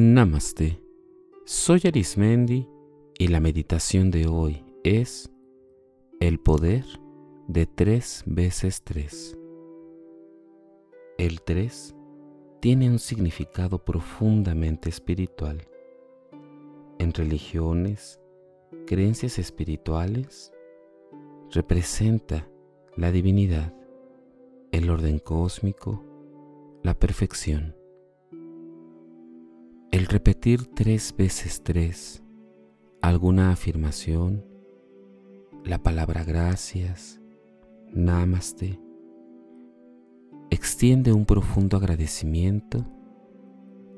Namaste. Soy Arismendi y la meditación de hoy es el poder de tres veces tres. El tres tiene un significado profundamente espiritual. En religiones, creencias espirituales, representa la divinidad, el orden cósmico, la perfección. El repetir tres veces tres alguna afirmación, la palabra gracias, namaste, extiende un profundo agradecimiento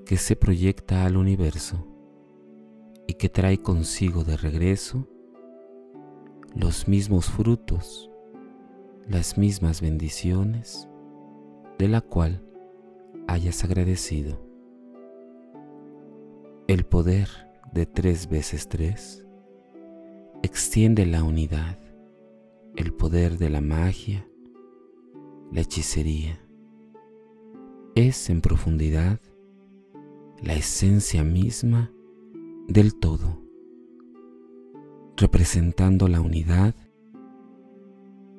que se proyecta al universo y que trae consigo de regreso los mismos frutos, las mismas bendiciones de la cual hayas agradecido. El poder de tres veces tres extiende la unidad, el poder de la magia, la hechicería. Es en profundidad la esencia misma del todo, representando la unidad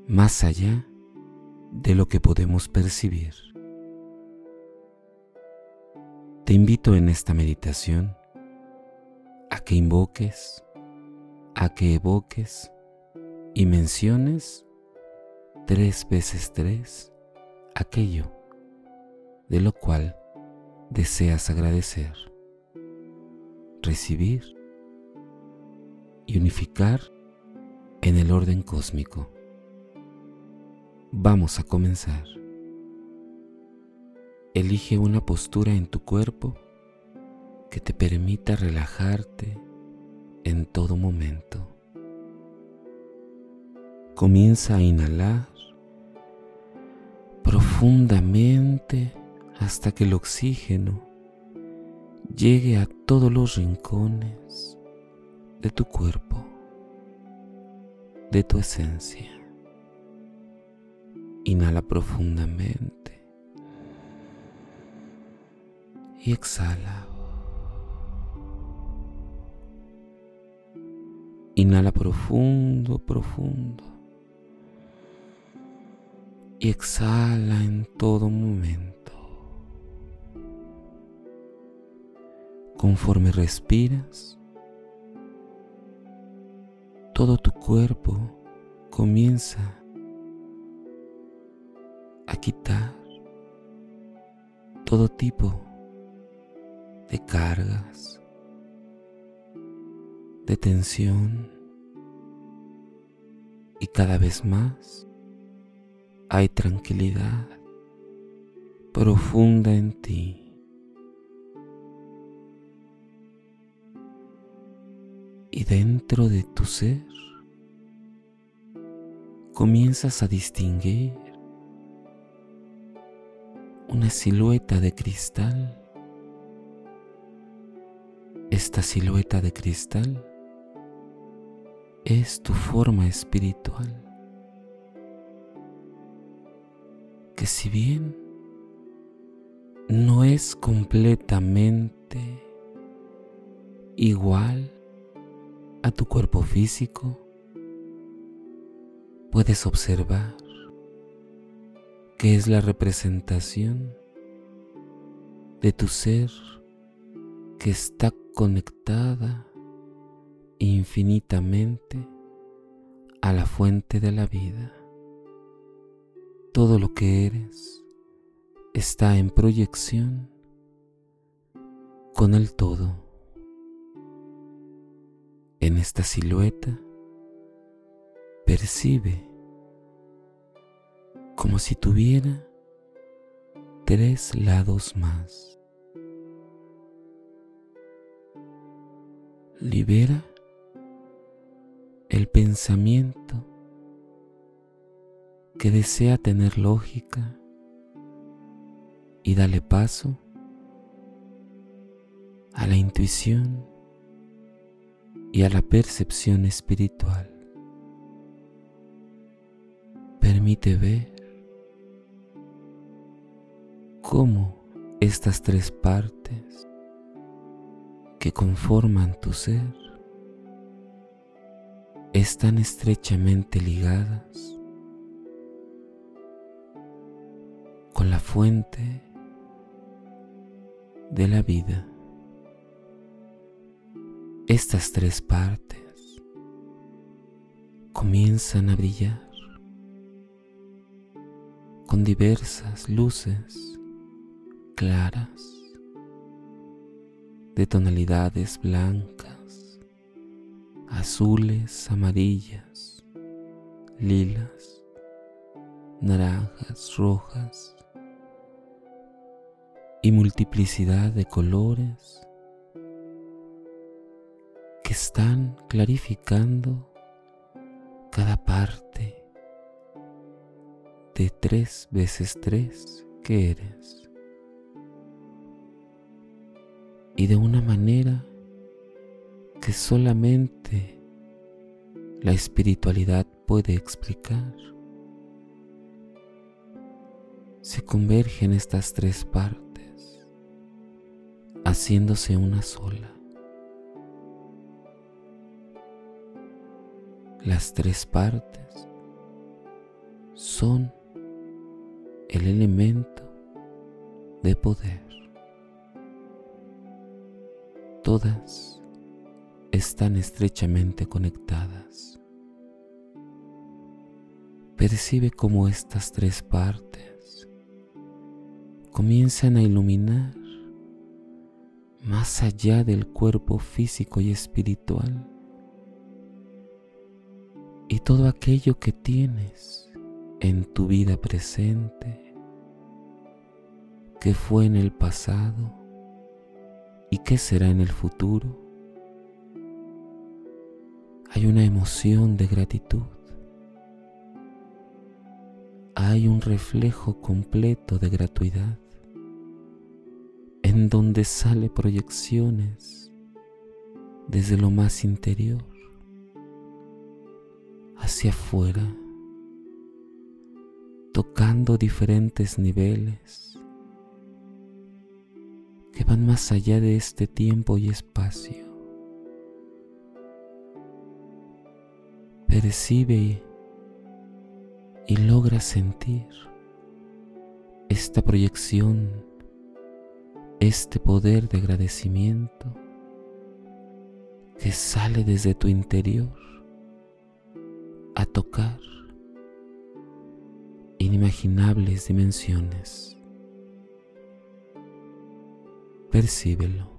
más allá de lo que podemos percibir. Te invito en esta meditación a que invoques, a que evoques y menciones tres veces tres aquello de lo cual deseas agradecer, recibir y unificar en el orden cósmico. Vamos a comenzar. Elige una postura en tu cuerpo que te permita relajarte en todo momento. Comienza a inhalar profundamente hasta que el oxígeno llegue a todos los rincones de tu cuerpo, de tu esencia. Inhala profundamente y exhala. Inhala profundo, profundo. Y exhala en todo momento. Conforme respiras, todo tu cuerpo comienza a quitar todo tipo de cargas, de tensión y cada vez más hay tranquilidad profunda en ti. Y dentro de tu ser comienzas a distinguir una silueta de cristal. Esta silueta de cristal es tu forma espiritual. Que si bien no es completamente igual a tu cuerpo físico, puedes observar que es la representación de tu ser que está conectada infinitamente a la fuente de la vida. Todo lo que eres está en proyección con el todo. En esta silueta percibe como si tuviera tres lados más. Libera el pensamiento que desea tener lógica y dale paso a la intuición y a la percepción espiritual. Permite ver cómo estas tres partes que conforman tu ser están estrechamente ligadas con la fuente de la vida. Estas tres partes comienzan a brillar con diversas luces claras de tonalidades blancas, azules, amarillas, lilas, naranjas, rojas y multiplicidad de colores que están clarificando cada parte de tres veces tres que eres. Y de una manera que solamente la espiritualidad puede explicar. Se convergen estas tres partes, haciéndose una sola. Las tres partes son el elemento de poder. Todas están estrechamente conectadas. Percibe cómo estas tres partes comienzan a iluminar más allá del cuerpo físico y espiritual y todo aquello que tienes en tu vida presente, que fue en el pasado y que será en el futuro, hay una emoción de gratitud. Hay un reflejo completo de gratuidad en donde sale proyecciones desde lo más interior hacia afuera tocando diferentes niveles que van más allá de este tiempo y espacio. Percibe y logra sentir esta proyección, este poder de agradecimiento que sale desde tu interior a tocar inimaginables dimensiones. Percíbelo.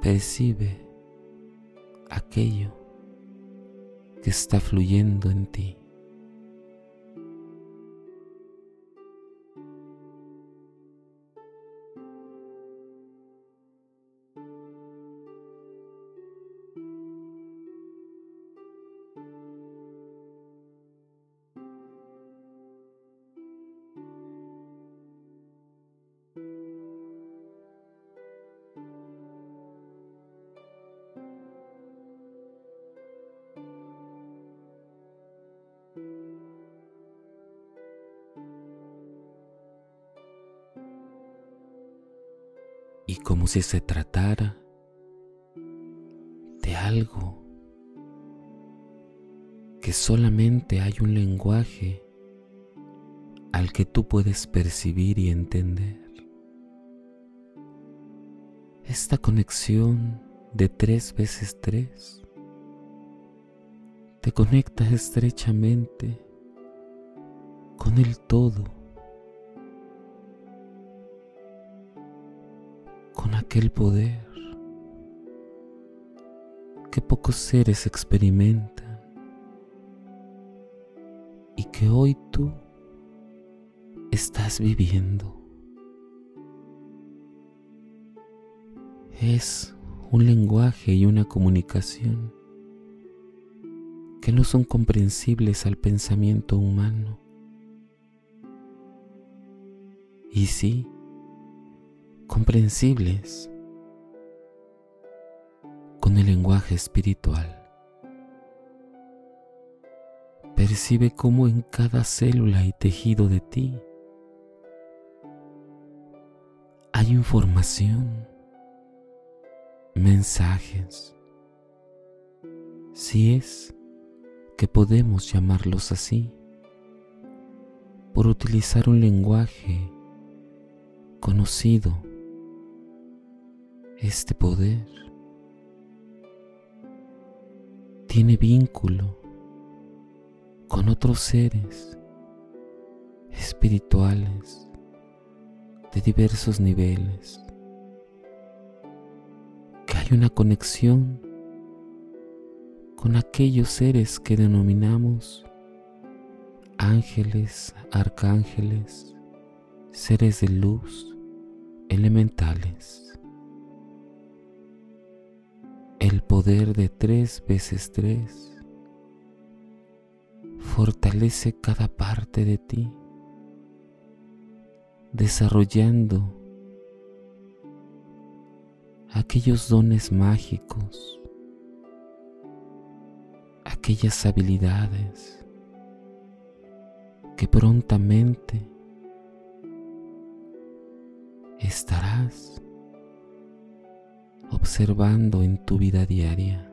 Percibe aquello que está fluyendo en ti. Y como si se tratara de algo que solamente hay un lenguaje al que tú puedes percibir y entender. Esta conexión de tres veces tres te conecta estrechamente con el todo aquel poder que pocos seres experimentan y que hoy tú estás viviendo. Es un lenguaje y una comunicación que no son comprensibles al pensamiento humano. Y sí, comprensibles con el lenguaje espiritual. Percibe cómo en cada célula y tejido de ti hay información mensajes, si es que podemos llamarlos así, por utilizar un lenguaje conocido, este poder tiene vínculo con otros seres espirituales de diversos niveles, que hay una conexión con aquellos seres que denominamos ángeles, arcángeles, seres de luz, elementales. El poder de tres veces tres. Fortalece cada parte de ti desarrollando aquellos dones mágicos, aquellas habilidades que prontamente estarás observando en tu vida diaria.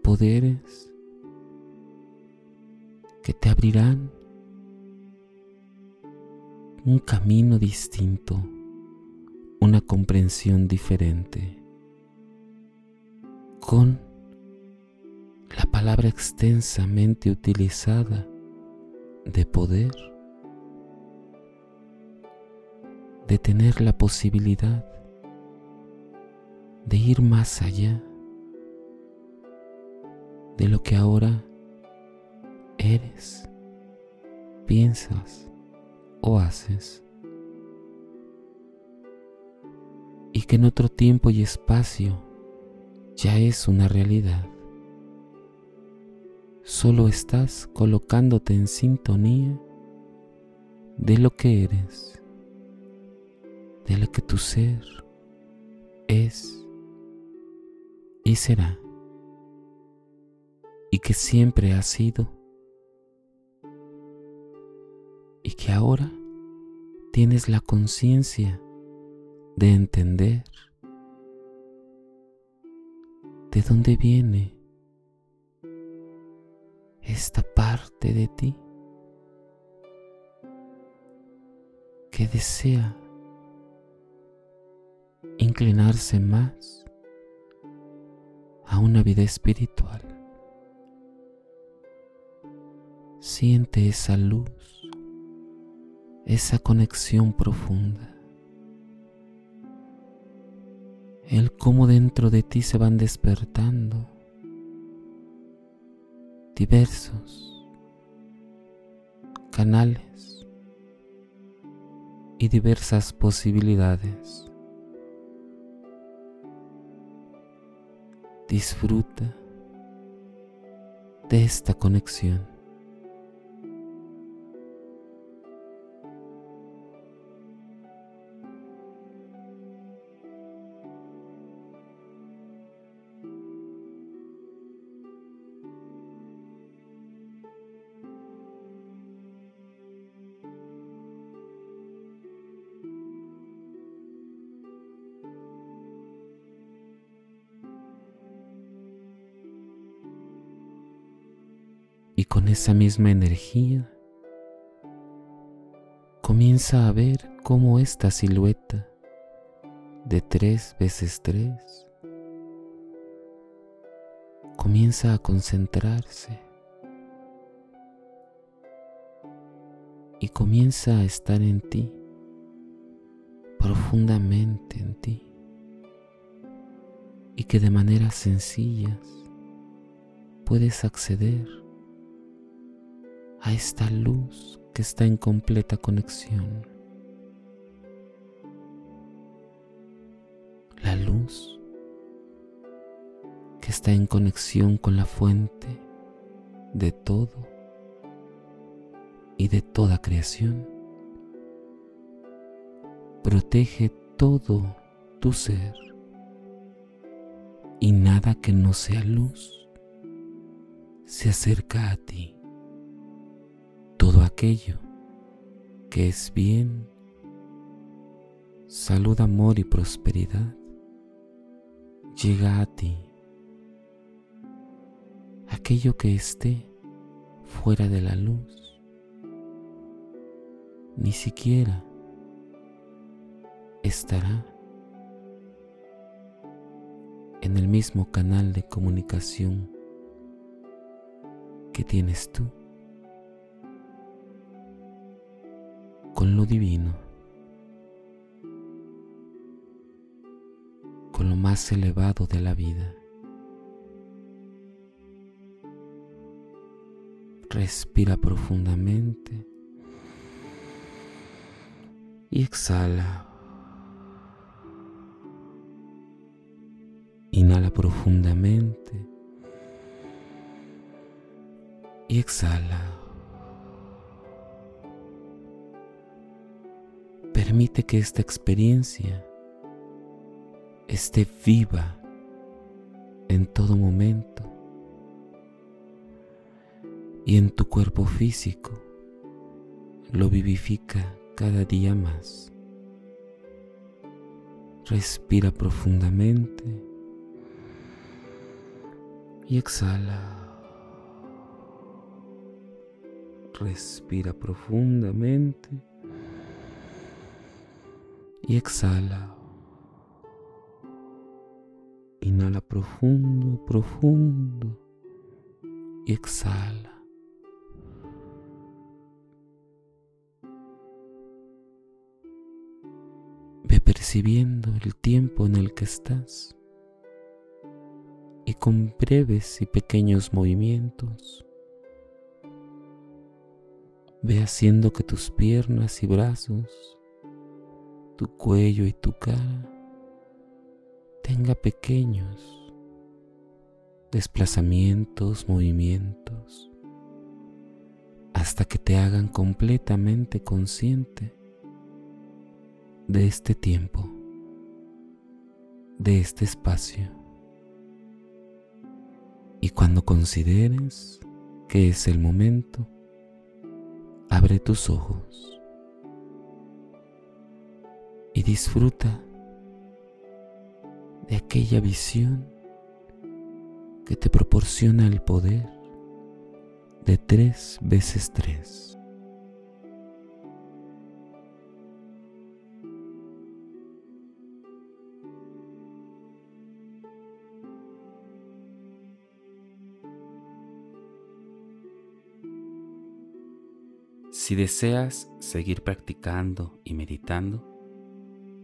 Poderes que te abrirán un camino distinto, una comprensión diferente. Con la palabra extensamente utilizada de poder, de tener la posibilidad de ir más allá de lo que ahora eres, piensas o haces. Y que en otro tiempo y espacio ya es una realidad. Solo estás colocándote en sintonía de lo que eres, de lo que tu ser es y será, y que siempre ha sido y que ahora tienes la conciencia de entender de dónde viene esta parte de ti que desea inclinarse más a una vida espiritual. Siente esa luz esa conexión profunda. El cómo dentro de ti se van despertando diversos canales y diversas posibilidades. Disfruta de esta conexión. Y con esa misma energía comienza a ver cómo esta silueta de tres veces tres comienza a concentrarse y comienza a estar en ti, profundamente en ti, y que de maneras sencillas puedes acceder a esta luz que está en completa conexión. La luz que está en conexión con la fuente de todo y de toda creación. Protege todo tu ser y nada que no sea luz se acerca a ti todo aquello que es bien salud, amor y prosperidad llega a ti. Aquello que esté fuera de la luz, ni siquiera estará en el mismo canal de comunicación que tienes tú con lo divino, con lo más elevado de la vida. Respira profundamente y exhala. Inhala profundamente y exhala. Permite que esta experiencia esté viva en todo momento y en tu cuerpo físico lo vivifica cada día más. Respira profundamente y exhala. Respira profundamente y exhala. Inhala profundo, profundo y exhala. Ve percibiendo el tiempo en el que estás y con breves y pequeños movimientos ve haciendo que tus piernas y brazos, tu cuello y tu cara tenga pequeños desplazamientos, movimientos, hasta que te hagan completamente consciente de este tiempo, de este espacio. Y cuando consideres que es el momento, abre tus ojos y disfruta de aquella visión que te proporciona el poder de tres veces tres. Si deseas seguir practicando y meditando,